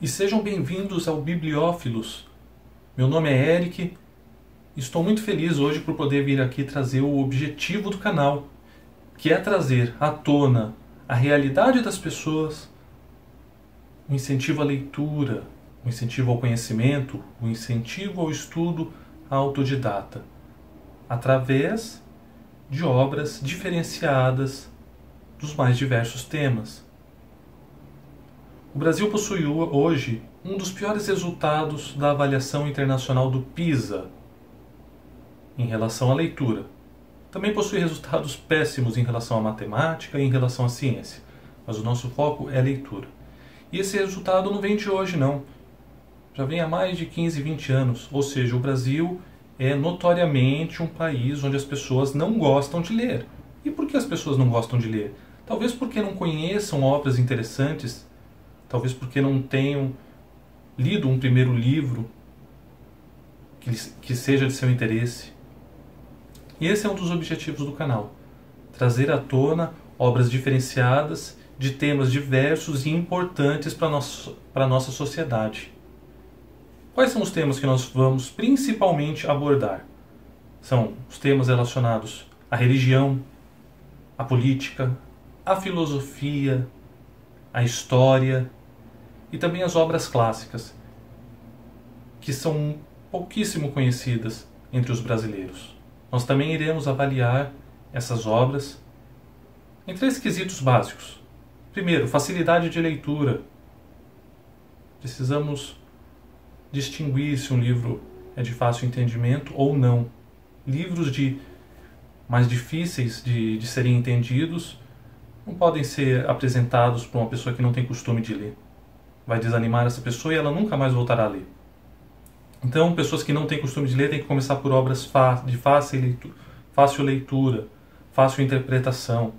e sejam bem-vindos ao Bibliófilos. Meu nome é Eric estou muito feliz hoje por poder vir aqui trazer o objetivo do canal, que é trazer à tona a realidade das pessoas, o incentivo à leitura, o incentivo ao conhecimento, o incentivo ao estudo autodidata, através de obras diferenciadas dos mais diversos temas. O Brasil possui hoje um dos piores resultados da avaliação internacional do PISA em relação à leitura. Também possui resultados péssimos em relação à matemática e em relação à ciência, mas o nosso foco é a leitura. E esse resultado não vem de hoje, não. Já vem há mais de 15, 20 anos. Ou seja, o Brasil é notoriamente um país onde as pessoas não gostam de ler. E por que as pessoas não gostam de ler? Talvez porque não conheçam obras interessantes talvez porque não tenham lido um primeiro livro que, que seja de seu interesse. E esse é um dos objetivos do canal: trazer à tona obras diferenciadas de temas diversos e importantes para a nossa sociedade. Quais são os temas que nós vamos principalmente abordar? São os temas relacionados à religião, à política, à filosofia, à história, e também as obras clássicas, que são pouquíssimo conhecidas entre os brasileiros. Nós também iremos avaliar essas obras em três quesitos básicos. Primeiro, facilidade de leitura. Precisamos distinguir se um livro é de fácil entendimento ou não. Livros de mais difíceis de, de serem entendidos não podem ser apresentados para uma pessoa que não tem costume de ler vai desanimar essa pessoa e ela nunca mais voltará a ler. Então, pessoas que não têm costume de ler têm que começar por obras de fácil leitura, fácil leitura, fácil interpretação.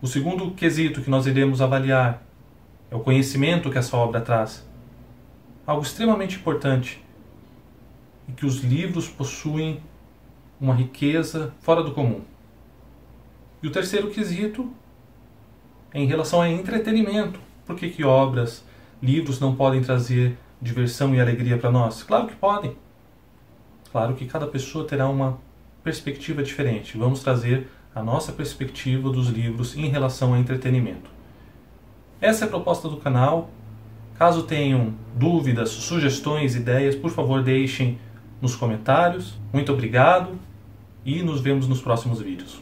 O segundo quesito que nós iremos avaliar é o conhecimento que essa obra traz. Algo extremamente importante e que os livros possuem uma riqueza fora do comum. E o terceiro quesito é em relação a entretenimento. Por que, que obras, livros não podem trazer diversão e alegria para nós? Claro que podem. Claro que cada pessoa terá uma perspectiva diferente. Vamos trazer a nossa perspectiva dos livros em relação ao entretenimento. Essa é a proposta do canal. Caso tenham dúvidas, sugestões, ideias, por favor deixem nos comentários. Muito obrigado e nos vemos nos próximos vídeos.